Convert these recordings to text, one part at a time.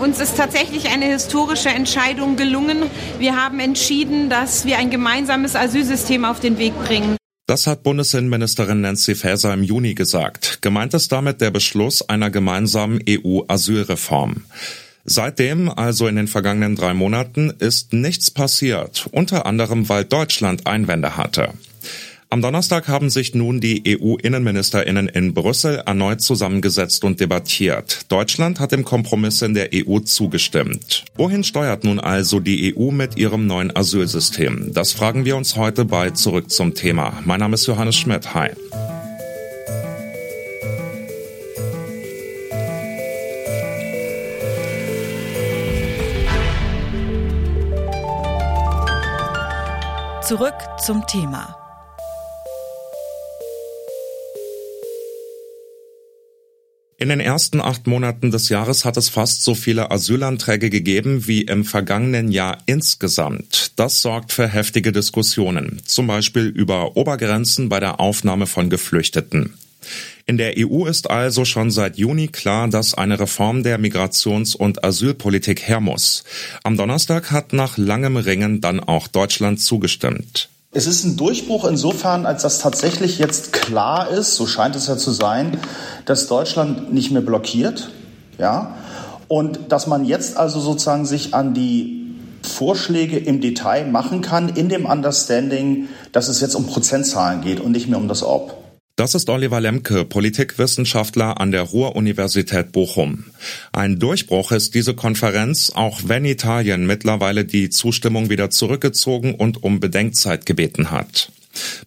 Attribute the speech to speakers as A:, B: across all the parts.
A: Uns ist tatsächlich eine historische Entscheidung gelungen. Wir haben entschieden, dass wir ein gemeinsames Asylsystem auf den Weg bringen.
B: Das hat Bundesinnenministerin Nancy Faeser im Juni gesagt. Gemeint ist damit der Beschluss einer gemeinsamen EU-Asylreform. Seitdem, also in den vergangenen drei Monaten, ist nichts passiert, unter anderem weil Deutschland Einwände hatte. Am Donnerstag haben sich nun die EU-Innenministerinnen in Brüssel erneut zusammengesetzt und debattiert. Deutschland hat dem Kompromiss in der EU zugestimmt. Wohin steuert nun also die EU mit ihrem neuen Asylsystem? Das fragen wir uns heute bei Zurück zum Thema. Mein Name ist Johannes Schmidt. Hi.
C: Zurück zum Thema.
B: In den ersten acht Monaten des Jahres hat es fast so viele Asylanträge gegeben wie im vergangenen Jahr insgesamt. Das sorgt für heftige Diskussionen, zum Beispiel über Obergrenzen bei der Aufnahme von Geflüchteten. In der EU ist also schon seit Juni klar, dass eine Reform der Migrations- und Asylpolitik her muss. Am Donnerstag hat nach langem Ringen dann auch Deutschland zugestimmt.
D: Es ist ein Durchbruch insofern, als das tatsächlich jetzt klar ist, so scheint es ja zu sein, dass Deutschland nicht mehr blockiert, ja, und dass man jetzt also sozusagen sich an die Vorschläge im Detail machen kann, in dem Understanding, dass es jetzt um Prozentzahlen geht und nicht mehr um das Ob.
B: Das ist Oliver Lemke, Politikwissenschaftler an der Ruhr-Universität Bochum. Ein Durchbruch ist diese Konferenz, auch wenn Italien mittlerweile die Zustimmung wieder zurückgezogen und um Bedenkzeit gebeten hat.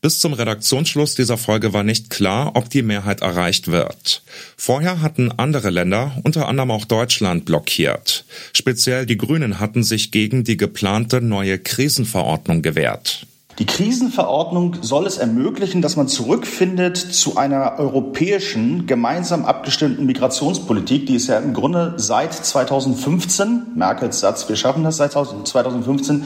B: Bis zum Redaktionsschluss dieser Folge war nicht klar, ob die Mehrheit erreicht wird. Vorher hatten andere Länder, unter anderem auch Deutschland, blockiert. Speziell die Grünen hatten sich gegen die geplante neue Krisenverordnung gewehrt.
D: Die Krisenverordnung soll es ermöglichen, dass man zurückfindet zu einer europäischen, gemeinsam abgestimmten Migrationspolitik, die es ja im Grunde seit 2015, Merkels Satz, wir schaffen das seit 2015,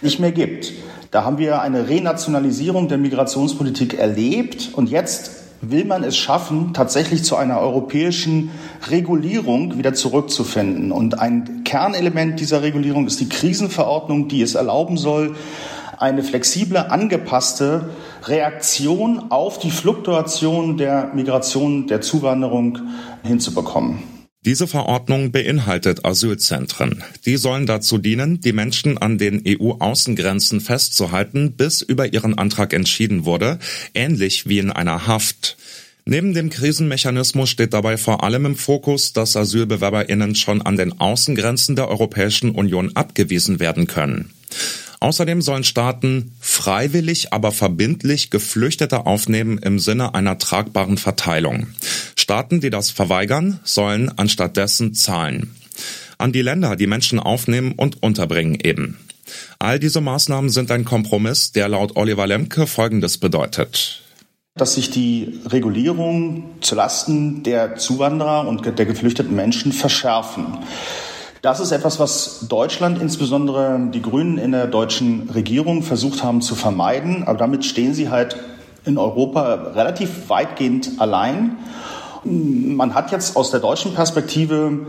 D: nicht mehr gibt. Da haben wir eine Renationalisierung der Migrationspolitik erlebt und jetzt will man es schaffen, tatsächlich zu einer europäischen Regulierung wieder zurückzufinden. Und ein Kernelement dieser Regulierung ist die Krisenverordnung, die es erlauben soll, eine flexible, angepasste Reaktion auf die Fluktuation der Migration, der Zuwanderung hinzubekommen.
B: Diese Verordnung beinhaltet Asylzentren. Die sollen dazu dienen, die Menschen an den EU-Außengrenzen festzuhalten, bis über ihren Antrag entschieden wurde, ähnlich wie in einer Haft. Neben dem Krisenmechanismus steht dabei vor allem im Fokus, dass Asylbewerberinnen schon an den Außengrenzen der Europäischen Union abgewiesen werden können. Außerdem sollen Staaten freiwillig, aber verbindlich Geflüchtete aufnehmen im Sinne einer tragbaren Verteilung. Staaten, die das verweigern, sollen anstattdessen zahlen. An die Länder, die Menschen aufnehmen und unterbringen eben. All diese Maßnahmen sind ein Kompromiss, der laut Oliver Lemke Folgendes bedeutet
D: dass sich die Regulierung zulasten der Zuwanderer und der geflüchteten Menschen verschärfen. Das ist etwas, was Deutschland, insbesondere die Grünen in der deutschen Regierung, versucht haben zu vermeiden. Aber damit stehen sie halt in Europa relativ weitgehend allein. Man hat jetzt aus der deutschen Perspektive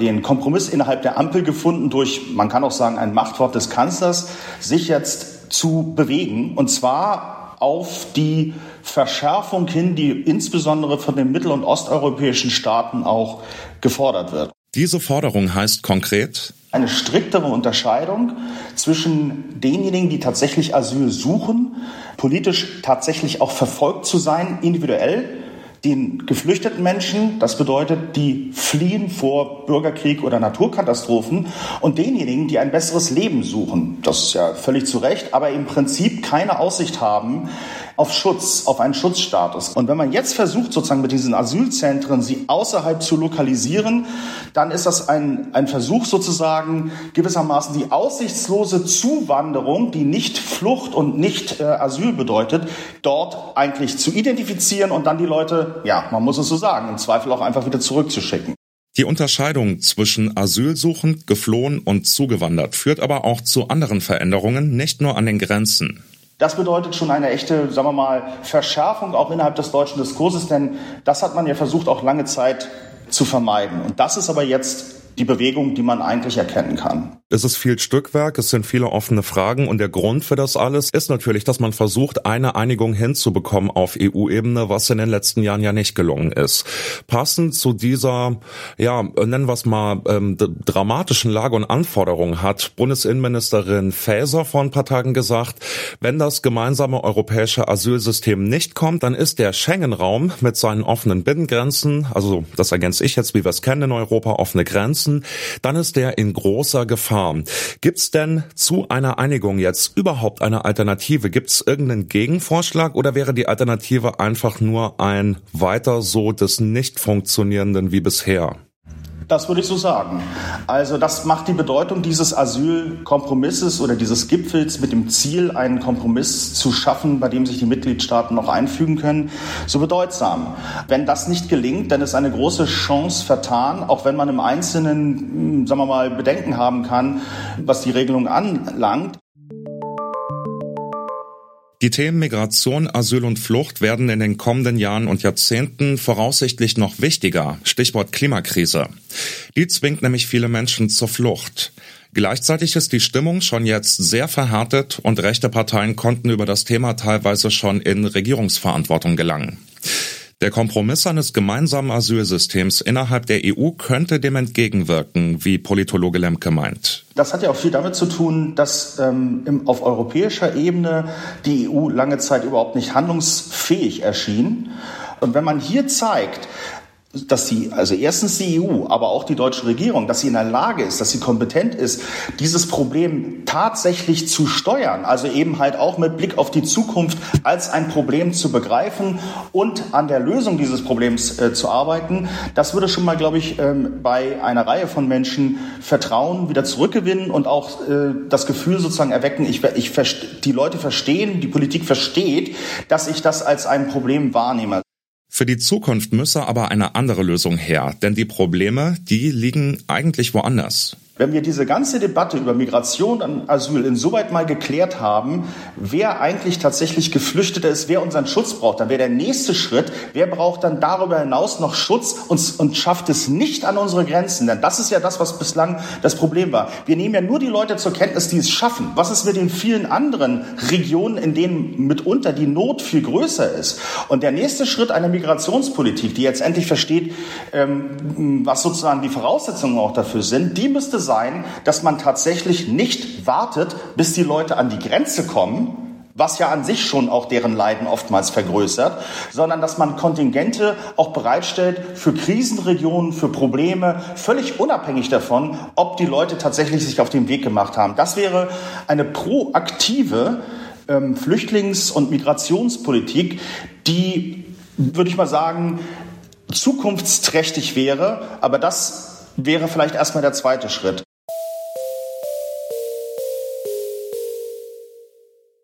D: den Kompromiss innerhalb der Ampel gefunden durch, man kann auch sagen, ein Machtwort des Kanzlers, sich jetzt zu bewegen. Und zwar auf die Verschärfung hin, die insbesondere von den mittel- und osteuropäischen Staaten auch gefordert wird.
B: Diese Forderung heißt konkret
D: eine striktere Unterscheidung zwischen denjenigen, die tatsächlich Asyl suchen, politisch tatsächlich auch verfolgt zu sein, individuell, den geflüchteten Menschen, das bedeutet, die fliehen vor Bürgerkrieg oder Naturkatastrophen und denjenigen, die ein besseres Leben suchen. Das ist ja völlig zu Recht, aber im Prinzip keine Aussicht haben, auf Schutz, auf einen Schutzstatus. Und wenn man jetzt versucht, sozusagen mit diesen Asylzentren sie außerhalb zu lokalisieren, dann ist das ein, ein Versuch sozusagen gewissermaßen die aussichtslose Zuwanderung, die nicht Flucht und nicht äh, Asyl bedeutet, dort eigentlich zu identifizieren und dann die Leute, ja, man muss es so sagen, im Zweifel auch einfach wieder zurückzuschicken.
B: Die Unterscheidung zwischen asylsuchend, geflohen und zugewandert führt aber auch zu anderen Veränderungen, nicht nur an den Grenzen.
D: Das bedeutet schon eine echte, sagen wir mal, Verschärfung auch innerhalb des deutschen Diskurses, denn das hat man ja versucht, auch lange Zeit zu vermeiden. Und das ist aber jetzt die Bewegung, die man eigentlich erkennen kann.
B: Es ist viel Stückwerk, es sind viele offene Fragen und der Grund für das alles ist natürlich, dass man versucht, eine Einigung hinzubekommen auf EU-Ebene, was in den letzten Jahren ja nicht gelungen ist. Passend zu dieser, ja, nennen wir es mal, ähm, dramatischen Lage und Anforderungen hat Bundesinnenministerin Faeser vor ein paar Tagen gesagt, wenn das gemeinsame europäische Asylsystem nicht kommt, dann ist der Schengen-Raum mit seinen offenen Binnengrenzen, also das ergänze ich jetzt, wie wir es kennen in Europa, offene Grenzen, dann ist der in großer Gefahr Gefahr. Gibt es denn zu einer Einigung jetzt überhaupt eine Alternative? Gibt es irgendeinen Gegenvorschlag oder wäre die Alternative einfach nur ein weiter so des nicht funktionierenden wie bisher?
D: Das würde ich so sagen. Also das macht die Bedeutung dieses Asylkompromisses oder dieses Gipfels mit dem Ziel, einen Kompromiss zu schaffen, bei dem sich die Mitgliedstaaten noch einfügen können, so bedeutsam. Wenn das nicht gelingt, dann ist eine große Chance vertan, auch wenn man im Einzelnen, hm, sagen wir mal, Bedenken haben kann, was die Regelung anlangt.
B: Die Themen Migration, Asyl und Flucht werden in den kommenden Jahren und Jahrzehnten voraussichtlich noch wichtiger. Stichwort Klimakrise. Die zwingt nämlich viele Menschen zur Flucht. Gleichzeitig ist die Stimmung schon jetzt sehr verhärtet und rechte Parteien konnten über das Thema teilweise schon in Regierungsverantwortung gelangen. Der Kompromiss eines gemeinsamen Asylsystems innerhalb der EU könnte dem entgegenwirken, wie Politologe Lemke meint.
D: Das hat ja auch viel damit zu tun, dass ähm, im, auf europäischer Ebene die EU lange Zeit überhaupt nicht handlungsfähig erschien. Und wenn man hier zeigt, dass sie, also erstens die EU, aber auch die deutsche Regierung, dass sie in der Lage ist, dass sie kompetent ist, dieses Problem tatsächlich zu steuern, also eben halt auch mit Blick auf die Zukunft als ein Problem zu begreifen und an der Lösung dieses Problems äh, zu arbeiten, das würde schon mal, glaube ich, ähm, bei einer Reihe von Menschen Vertrauen wieder zurückgewinnen und auch äh, das Gefühl sozusagen erwecken, ich, ich, die Leute verstehen, die Politik versteht, dass ich das als ein Problem wahrnehme.
B: Für die Zukunft müsse aber eine andere Lösung her, denn die Probleme, die liegen eigentlich woanders.
D: Wenn wir diese ganze Debatte über Migration und Asyl insoweit mal geklärt haben, wer eigentlich tatsächlich Geflüchteter ist, wer unseren Schutz braucht, dann wäre der nächste Schritt, wer braucht dann darüber hinaus noch Schutz und, und schafft es nicht an unsere Grenzen. Denn das ist ja das, was bislang das Problem war. Wir nehmen ja nur die Leute zur Kenntnis, die es schaffen. Was ist mit den vielen anderen Regionen, in denen mitunter die Not viel größer ist? Und der nächste Schritt einer Migrationspolitik, die jetzt endlich versteht, ähm, was sozusagen die Voraussetzungen auch dafür sind, die müsste sein, dass man tatsächlich nicht wartet, bis die Leute an die Grenze kommen, was ja an sich schon auch deren Leiden oftmals vergrößert, sondern dass man Kontingente auch bereitstellt für Krisenregionen, für Probleme, völlig unabhängig davon, ob die Leute tatsächlich sich auf den Weg gemacht haben. Das wäre eine proaktive ähm, Flüchtlings- und Migrationspolitik, die, würde ich mal sagen, zukunftsträchtig wäre, aber das wäre vielleicht erstmal der zweite Schritt.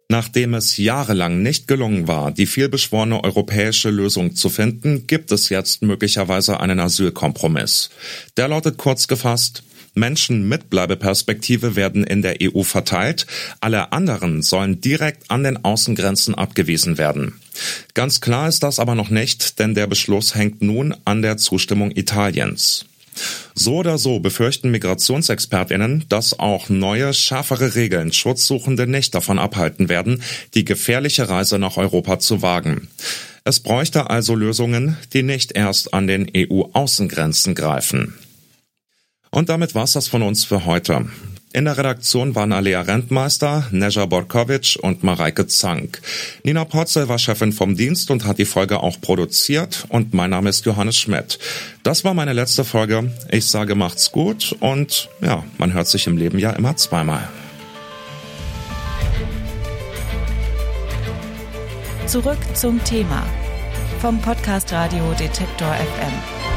B: Nachdem es jahrelang nicht gelungen war, die vielbeschworene europäische Lösung zu finden, gibt es jetzt möglicherweise einen Asylkompromiss. Der lautet kurz gefasst, Menschen mit Bleibeperspektive werden in der EU verteilt, alle anderen sollen direkt an den Außengrenzen abgewiesen werden. Ganz klar ist das aber noch nicht, denn der Beschluss hängt nun an der Zustimmung Italiens. So oder so befürchten Migrationsexpertinnen, dass auch neue, schärfere Regeln Schutzsuchende nicht davon abhalten werden, die gefährliche Reise nach Europa zu wagen. Es bräuchte also Lösungen, die nicht erst an den EU-Außengrenzen greifen. Und damit war's das von uns für heute. In der Redaktion waren Alea Rentmeister, Neja Borkovic und Mareike Zank. Nina Potzel war Chefin vom Dienst und hat die Folge auch produziert und mein Name ist Johannes Schmidt. Das war meine letzte Folge. Ich sage macht's gut und ja, man hört sich im Leben ja immer zweimal.
C: Zurück zum Thema vom Podcast Radio Detektor FM.